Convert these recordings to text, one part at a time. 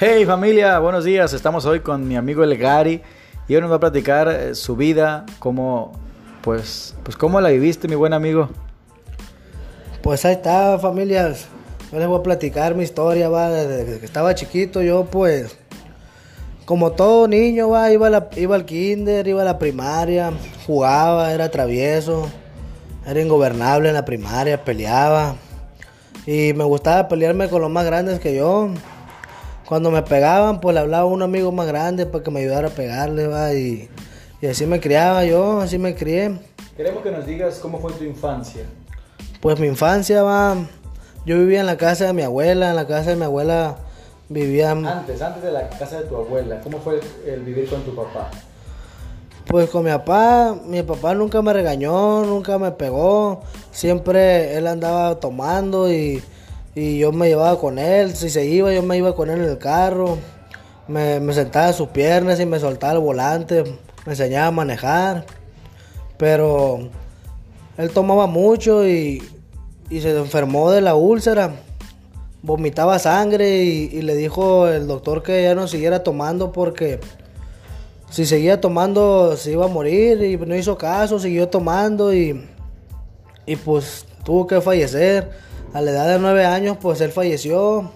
Hey familia, buenos días. Estamos hoy con mi amigo El Gary y hoy nos va a platicar eh, su vida, cómo, pues, pues cómo la viviste, mi buen amigo. Pues ahí está, familias. Yo les voy a platicar mi historia, desde que estaba chiquito, yo pues, como todo niño, va, iba, la- iba al kinder, iba a la primaria, jugaba, era travieso, era ingobernable en la primaria, peleaba. Y me gustaba pelearme con los más grandes que yo. Cuando me pegaban, pues le hablaba a un amigo más grande para que me ayudara a pegarle, va, y, y así me criaba yo, así me crié. Queremos que nos digas cómo fue tu infancia. Pues mi infancia, va, yo vivía en la casa de mi abuela, en la casa de mi abuela vivía, Antes, antes de la casa de tu abuela, ¿cómo fue el vivir con tu papá? pues con mi papá, mi papá nunca me regañó, nunca me pegó, siempre él andaba tomando y, y yo me llevaba con él, si se iba yo me iba con él en el carro, me, sentaba en sus piernas y me soltaba el volante, me enseñaba a manejar, pero él tomaba mucho y, y se enfermó de la úlcera, vomitaba sangre y, y le dijo el doctor que ya no siguiera tomando porque si seguía tomando se iba a morir y no hizo caso, siguió tomando y, y pues tuvo que fallecer. A la edad de nueve años pues él falleció.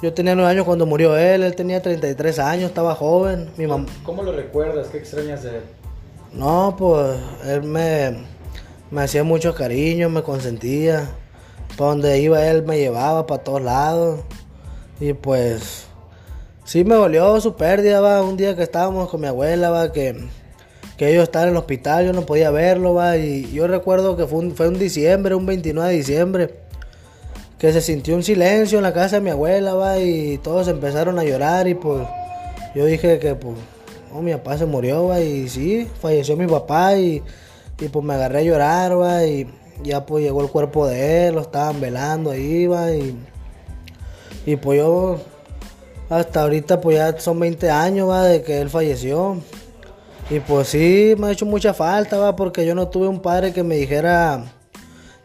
Yo tenía nueve años cuando murió él, él tenía 33 años, estaba joven. Mi mamá... ¿Cómo lo recuerdas? ¿Qué extrañas de él? No, pues él me, me hacía mucho cariño, me consentía. Para donde iba él me llevaba para todos lados. Y pues sí me dolió su pérdida, va. Un día que estábamos con mi abuela, va, que, que ellos estaban en el hospital, yo no podía verlo, va. Y yo recuerdo que fue un, fue un diciembre, un 29 de diciembre, que se sintió un silencio en la casa de mi abuela, va. Y todos empezaron a llorar y pues yo dije que pues Oh, mi papá se murió, va, y sí, falleció mi papá y, y pues me agarré a llorar, va, y ya pues llegó el cuerpo de él, lo estaban velando ahí, va, y, y pues yo hasta ahorita pues ya son 20 años, va, de que él falleció. Y pues sí, me ha hecho mucha falta, va, porque yo no tuve un padre que me dijera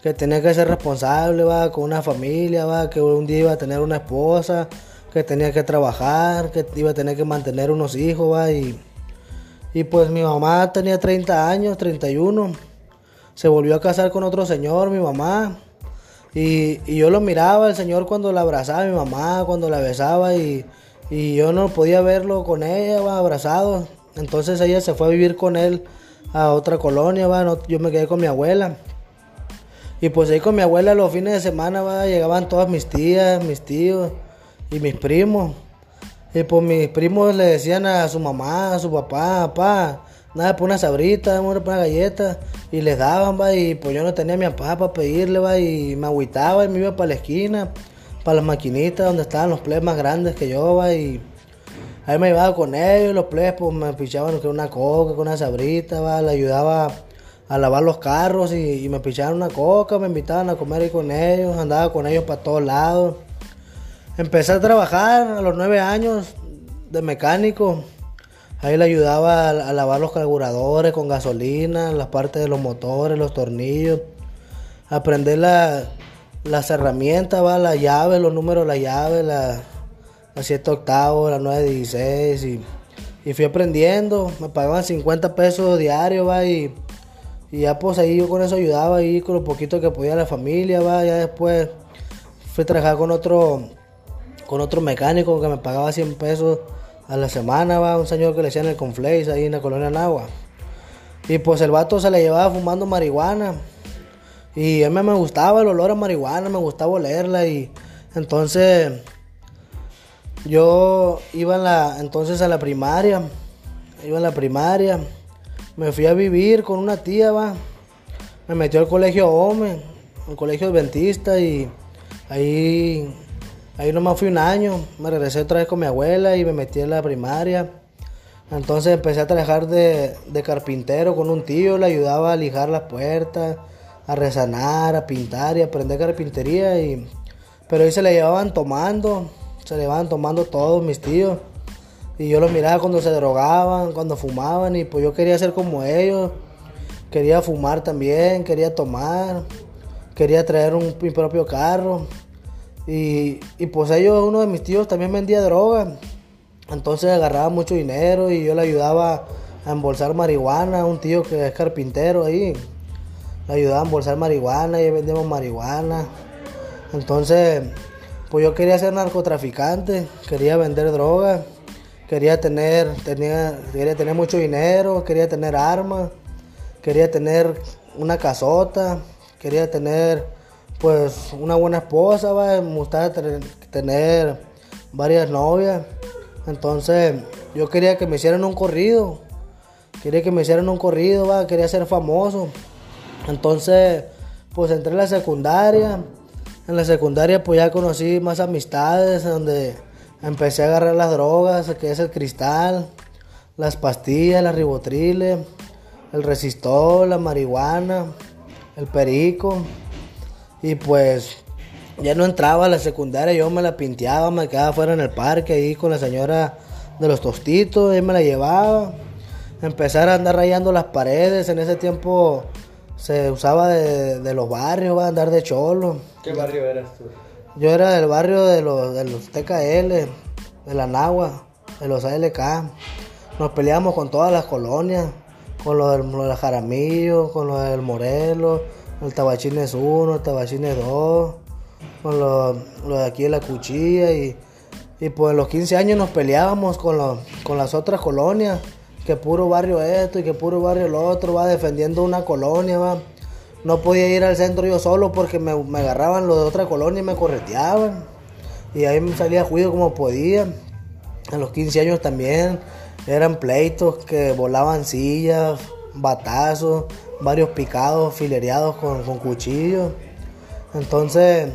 que tenía que ser responsable, va, con una familia, va, que un día iba a tener una esposa, que tenía que trabajar, que iba a tener que mantener unos hijos, va, y, y pues mi mamá tenía 30 años, 31, se volvió a casar con otro señor, mi mamá, y, y yo lo miraba, el señor cuando la abrazaba, mi mamá, cuando la besaba, y, y yo no podía verlo con ella, abrazado, entonces ella se fue a vivir con él a otra colonia, va, no- yo me quedé con mi abuela. Y pues ahí con mi abuela los fines de semana va, llegaban todas mis tías, mis tíos y mis primos. Y pues mis primos le decían a su mamá, a su papá, papá, nada, por una sabrita, una galleta. Y les daban, va, y pues yo no tenía a mi papá para pedirle, va, y me agüitaba y me iba para la esquina, para las maquinitas donde estaban los plebes más grandes que yo, va, y ahí me llevaba con ellos, los plebes pues me pichaban con una coca, con una sabrita, va, le ayudaba a lavar los carros y, me pichaban una coca, me invitaban a comer ahí con ellos, andaba con ellos para todos lados. Empecé a trabajar a los nueve años de mecánico. Ahí le ayudaba a, lavar los carburadores con gasolina, las partes de los motores, los tornillos. Aprender la- las herramientas, va, las llaves, los números de las llaves, la, la 7 octavos, la 916 y, y fui aprendiendo. Me pagaban 50 pesos diarios, va, y, y ya pues ahí yo con eso ayudaba ahí con lo poquito que podía la familia, va, ya después fui a trabajar con otro con otro mecánico que me pagaba 100 pesos a la semana, va, un señor que le decían el Conflace ahí en la colonia Nagua. Y pues el vato se le llevaba fumando marihuana. Y a mí me gustaba el olor a marihuana, me gustaba olerla y entonces yo iba en la, entonces a la primaria, iba a la primaria, me fui a vivir con una tía, va, me metió al colegio OME, al colegio adventista y ahí, ahí nomás fui un año, me regresé otra vez con mi abuela y me metí en la primaria. Entonces empecé a trabajar de, de carpintero con un tío, le ayudaba a lijar las puertas, a resanar, a pintar y a aprender carpintería. Y, pero ahí se le llevaban tomando, se le llevaban tomando todos mis tíos. Y yo los miraba cuando se drogaban, cuando fumaban y pues yo quería ser como ellos. Quería fumar también, quería tomar, quería traer un, mi propio carro. Y, y pues ellos, uno de mis tíos también vendía droga. Entonces agarraba mucho dinero y yo le ayudaba a embolsar marihuana. Un tío que es carpintero ahí. Le ayudaba a embolsar marihuana y vendíamos marihuana. Entonces, pues yo quería ser narcotraficante, quería vender droga, quería tener, tenía, quería tener mucho dinero, quería tener armas, quería tener una casota, quería tener pues una buena esposa, ¿va? me gustaba tener, varias novias. Entonces yo quería que me hicieran un corrido, quería que me hicieran un corrido, ¿va? quería ser famoso. Entonces pues entré en la secundaria. En la secundaria pues ya conocí más amistades, donde empecé a agarrar las drogas, que es el cristal, las pastillas, las ribotriles, el resistol, la marihuana, el perico. Y pues ya no entraba a la secundaria, yo me la pinteaba, me quedaba fuera en el parque ahí con la señora de los tostitos, ahí me la llevaba. Empezar a andar rayando las paredes, en ese tiempo se usaba de, los barrios, va a andar de cholo. ¿Qué barrio eras tú? Yo era del barrio de los, de los TKL, de la Nagua, de los ALK. Nos peleamos con todas las colonias, con los del, Jaramillo, con los del Morelos, el Tabachines 1, el Tabachines 2, con los, de aquí de la Cuchilla y, y pues los 15 años nos peleábamos con, los, con las otras colonias, que puro barrio esto y que puro barrio lo otro, va defendiendo una colonia, va. No podía ir al centro yo solo porque me, me agarraban los de otra colonia y me correteaban. Y ahí me salía juicio como podía. A los 15 años también eran pleitos que volaban sillas, batazos, varios picados, filereados con, con cuchillos. Entonces,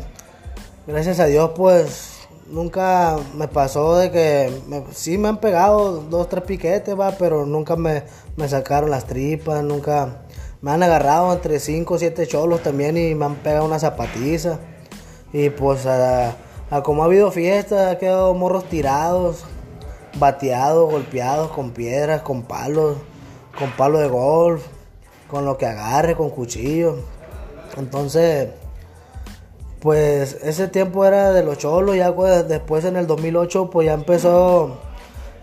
gracias a Dios, pues nunca me pasó de que sí me han pegado dos, tres piquetes, va, pero nunca me, me sacaron las tripas, nunca me han agarrado entre cinco o siete cholos también y me han pegado una zapatiza. Y pues a, como ha habido fiestas, ha quedado morros tirados, bateados, golpeados con piedras, con palos, con palos de golf con lo que agarre, con cuchillo. Entonces, pues ese tiempo era de los cholos, ya pues, después en el 2008 pues ya empezó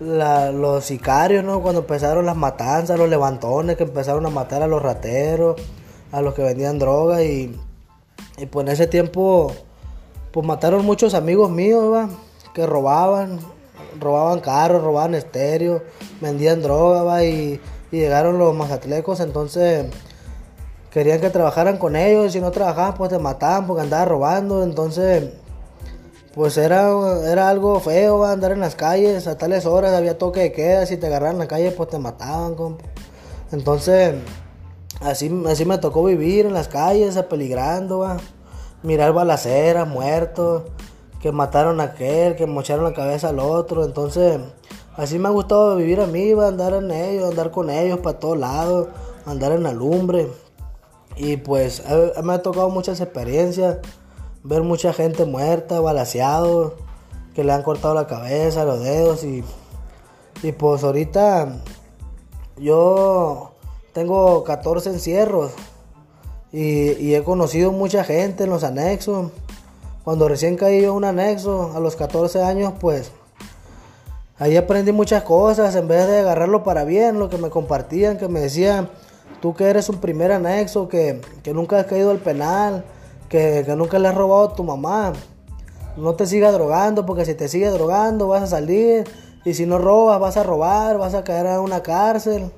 los sicarios, ¿no? Cuando empezaron las matanzas, los levantones que empezaron a matar a los rateros, a los que vendían droga y, y pues en ese tiempo pues mataron muchos amigos míos, que robaban, robaban carros, robaban estéreo, vendían droga, ¿va? y y llegaron los mazatlecos, entonces querían que trabajaran con ellos, y si no trabajaban pues te mataban porque andabas robando, entonces pues era, era algo feo andar en las calles a tales horas, había toque de queda, si te agarraran en la calle pues te mataban, entonces así, así me tocó vivir en las calles, apeligrando, ¿va? mirar balaceras, muertos, que mataron a aquel, que mocharon la cabeza al otro, entonces Así me ha gustado vivir a mí, andar en ellos, andar con ellos para todos lados, andar en la lumbre. Y pues me ha tocado muchas experiencias, ver mucha gente muerta, balaseado, que le han cortado la cabeza, los dedos y, y pues ahorita yo tengo 14 encierros y, he conocido mucha gente en los anexos. Cuando recién caí yo un anexo, a los 14 años, pues Ahí aprendí muchas cosas, en vez de agarrarlo para bien, lo que me compartían, que me decían, tú que eres un primer anexo, que, nunca has caído al penal, que, nunca le has robado a tu mamá. No te sigas drogando, porque si te sigues drogando vas a salir, y si no robas vas a robar, vas a caer a una cárcel,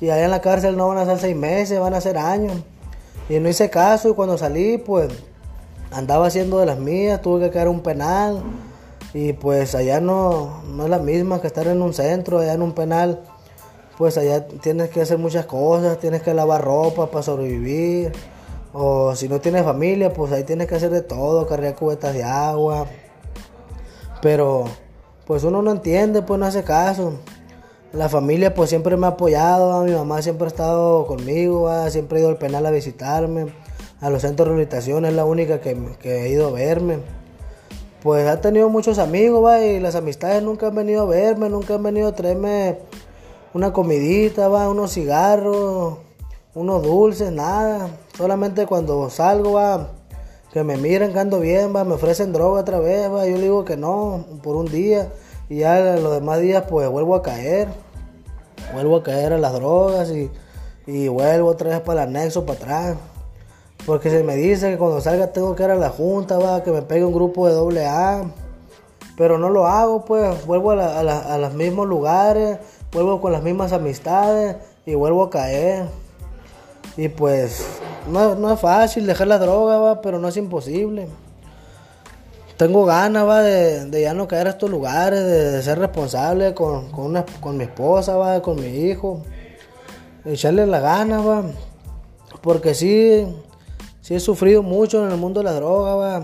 y allá en la cárcel no van a ser seis meses, van a ser años. Y no hice caso, y cuando salí, pues andaba haciendo de las mías, tuve que caer un penal y pues allá no, no es la misma que estar en un centro, allá en un penal. Pues allá tienes que hacer muchas cosas, tienes que lavar ropa para sobrevivir. O si no tienes familia, pues ahí tienes que hacer de todo, cargar cubetas de agua. Pero pues uno no entiende, pues no hace caso. La familia pues siempre me ha apoyado, mi mamá siempre ha estado conmigo, siempre ha ido al penal a visitarme, a los centros de rehabilitación, es la única que, que ha ido a verme. Pues ha tenido muchos amigos, va, y las amistades nunca han venido a verme, nunca han venido a traerme una comidita, va, unos cigarros, unos dulces, nada. Solamente cuando salgo, va, que me miren que ando bien, va, me ofrecen droga otra vez, va, yo le digo que no, por un día, y ya los demás días pues vuelvo a caer, vuelvo a caer a las drogas y, y vuelvo otra vez para el anexo, para atrás. Porque se me dice que cuando salga tengo que ir a la junta, va, que me pegue un grupo de doble A. Pero no lo hago, pues vuelvo a, a los mismos lugares, vuelvo con las mismas amistades y vuelvo a caer. Y pues no, no es fácil dejar la droga, va, pero no es imposible. Tengo ganas, va, de, de ya no caer a estos lugares, de, ser responsable con, con, una, con mi esposa, va, con mi hijo. Echarle la gana, va. Porque sí, sí he sufrido mucho en el mundo de la droga, va.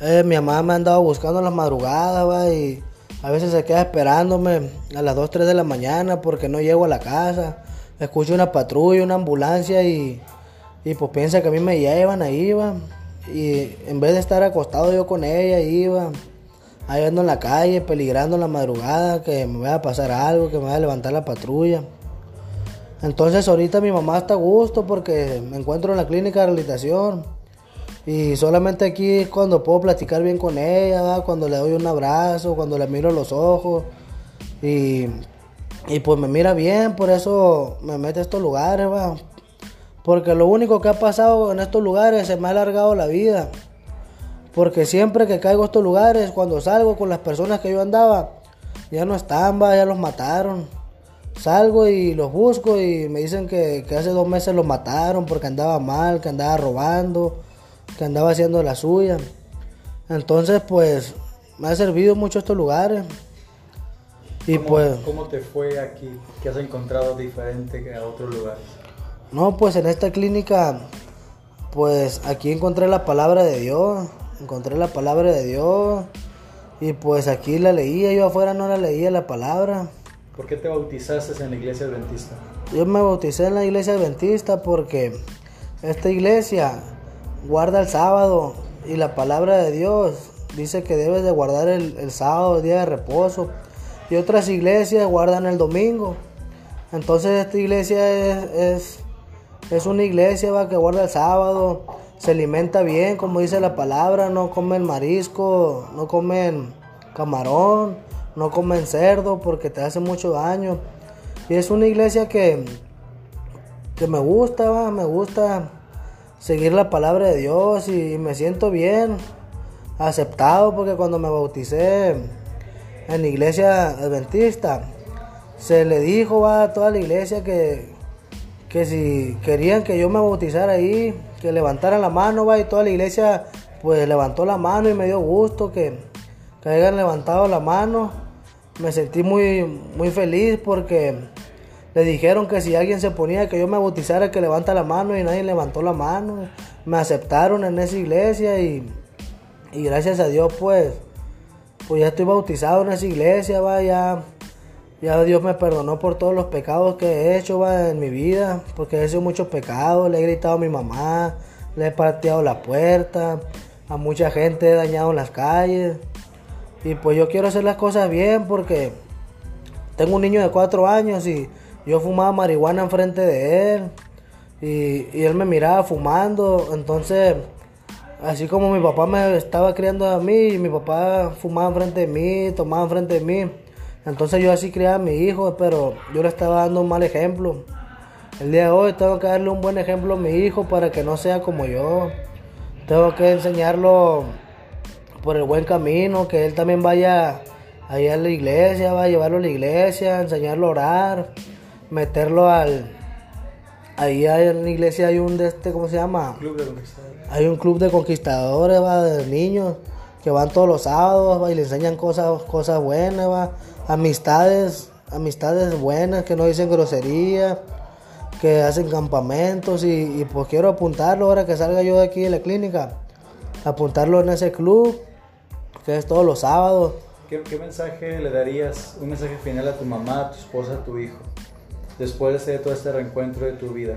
Eh, mi mamá me ha andado buscando en las madrugadas, va, y a veces se queda esperándome a las 2, 3 de la mañana porque no llego a la casa. Escucho una patrulla, una ambulancia y, y pues piensa que a mí me llevan, ahí va. Y en vez de estar acostado yo con ella, iba ahí ando en la calle, peligrando en la madrugada, que me vaya a pasar algo, que me vaya a levantar la patrulla. Entonces ahorita mi mamá está a gusto porque me encuentro en la clínica de rehabilitación. Y solamente aquí cuando puedo platicar bien con ella, cuando le doy un abrazo, cuando le miro los ojos. Y, y pues me mira bien, por eso me mete a estos lugares, va. Porque lo único que ha pasado en estos lugares se me ha alargado la vida. Porque siempre que caigo a estos lugares, cuando salgo con las personas que yo andaba, ya no están, va, ya los mataron. Salgo y los busco y me dicen que, que hace dos meses los mataron porque andaba mal, que andaba robando, que andaba haciendo la suya. Entonces, pues, me ha servido mucho estos lugares. Y pues... ¿Cómo te fue aquí? ¿Qué has encontrado diferente que a otros lugares? No, pues en esta clínica, pues aquí encontré la palabra de Dios, encontré la palabra de Dios y pues aquí la leía, yo afuera no la leía la palabra. ¿Por qué te bautizaste en la iglesia adventista? Yo me bauticé en la iglesia adventista porque esta iglesia guarda el sábado y la palabra de Dios dice que debes de guardar el, sábado, el día de reposo. Y otras iglesias guardan el domingo. Entonces esta iglesia es es una iglesia va, que guarda el sábado, se alimenta bien, como dice la palabra, no comen marisco, no comen camarón, no comen cerdo porque te hace mucho daño. Y es una iglesia que, que me gusta, va, me gusta seguir la palabra de Dios y me siento bien, aceptado porque cuando me bauticé en la iglesia adventista, se le dijo a toda la iglesia que, que si querían que yo me bautizara ahí, que levantaran la mano, va, y toda la iglesia pues levantó la mano y me dio gusto que, que hayan levantado la mano. Me sentí muy, muy feliz porque le dijeron que si alguien se ponía que yo me bautizara, que levanta la mano y nadie levantó la mano. Me aceptaron en esa iglesia y, y gracias a Dios pues, pues ya estoy bautizado en esa iglesia, va, ya Dios me perdonó por todos los pecados que he hecho en mi vida, porque he hecho muchos pecados, le he gritado a mi mamá, le he pateado la puerta, a mucha gente he dañado en las calles. Y pues yo quiero hacer las cosas bien porque tengo un niño de cuatro años y yo fumaba marihuana enfrente de él. Y él me miraba fumando, entonces así como mi papá me estaba criando a mí, mi papá fumaba enfrente de mí, tomaba enfrente de mí. Entonces yo así criaba a mi hijo, pero yo le estaba dando un mal ejemplo. El día de hoy tengo que darle un buen ejemplo a mi hijo para que no sea como yo. Tengo que enseñarlo por el buen camino, que él también vaya allá a la iglesia, va a llevarlo a la iglesia, enseñarlo a orar, meterlo al... Ahí en la iglesia hay un de este, ¿cómo se llama? Club de conquistadores. Hay un club de conquistadores, va, de niños, que van todos los sábados, va, y le enseñan cosas, cosas buenas, va amistades, amistades buenas que no dicen grosería, que hacen campamentos y, pues quiero apuntarlo ahora que salga yo de aquí de la clínica, apuntarlo en ese club que es todos los sábados. ¿Qué, mensaje le darías, un mensaje final a tu mamá, a tu esposa, a tu hijo, después de todo este reencuentro de tu vida,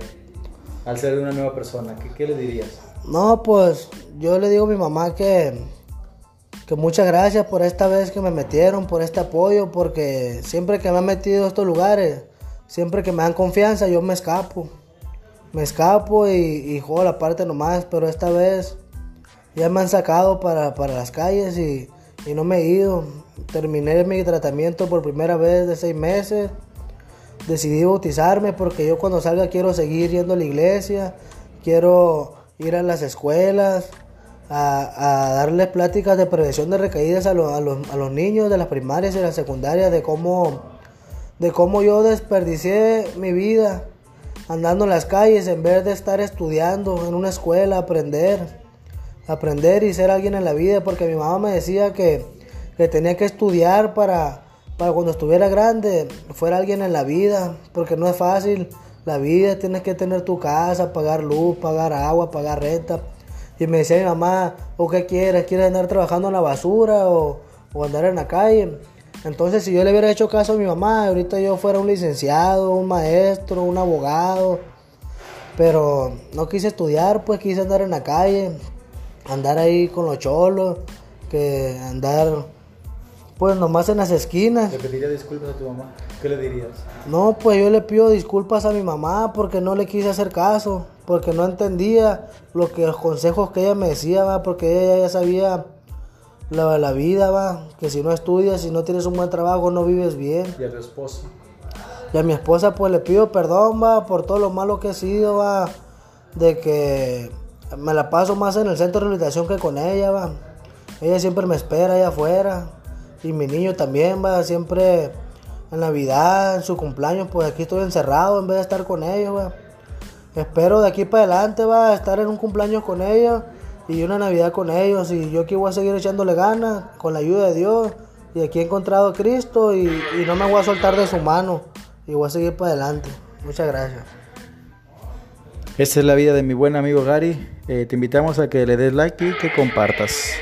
al ser una nueva persona? ¿Qué, le dirías? No, pues yo le digo a mi mamá que que muchas gracias por esta vez que me metieron, por este apoyo, porque siempre que me han metido a estos lugares, siempre que me dan confianza, yo me escapo. Me escapo y, y juego la parte nomás, pero esta vez ya me han sacado para, para las calles y, y no me he ido. Terminé mi tratamiento por primera vez de seis meses. Decidí bautizarme porque yo cuando salga quiero seguir yendo a la iglesia, quiero ir a las escuelas, a, darles pláticas de prevención de recaídas a, los, a, los, a los niños de las primarias y las secundarias, de cómo, de cómo yo desperdicié mi vida andando en las calles en vez de estar estudiando en una escuela, aprender, aprender y ser alguien en la vida, porque mi mamá me decía que, que tenía que estudiar para, para cuando estuviera grande fuera alguien en la vida, porque no es fácil la vida, tienes que tener tu casa, pagar luz, pagar agua, pagar renta. Y me decía mi mamá, ¿o qué quieres? ¿Quieres andar trabajando en la basura o, andar en la calle? Entonces, si yo le hubiera hecho caso a mi mamá, ahorita yo fuera un licenciado, un maestro, un abogado. Pero no quise estudiar, pues quise andar en la calle, andar ahí con los cholos, que andar pues nomás en las esquinas. ¿Le pediría disculpas a tu mamá? ¿Qué le dirías? No, pues yo le pido disculpas a mi mamá porque no le quise hacer caso, porque no entendía lo que los consejos que ella me decía, va, porque ella ya sabía la, la vida, va, que si no estudias, si no tienes un buen trabajo, no vives bien. ¿Y a tu esposo? Y a mi esposa pues le pido perdón, va, por todo lo malo que he sido, va, de que me la paso más en el centro de rehabilitación que con ella, va. Ella siempre me espera allá afuera. Y mi niño también, va, siempre en Navidad, en su cumpleaños, pues aquí estoy encerrado en vez de estar con ellos. Espero de aquí para adelante, va, estar en un cumpleaños con ellos y una Navidad con ellos. Y yo aquí voy a seguir echándole ganas con la ayuda de Dios. Y aquí he encontrado a Cristo y, y no me voy a soltar de su mano. Y voy a seguir para adelante. Muchas gracias. Esta es la vida de mi buen amigo Gary. Eh, te invitamos a que le des like y que compartas.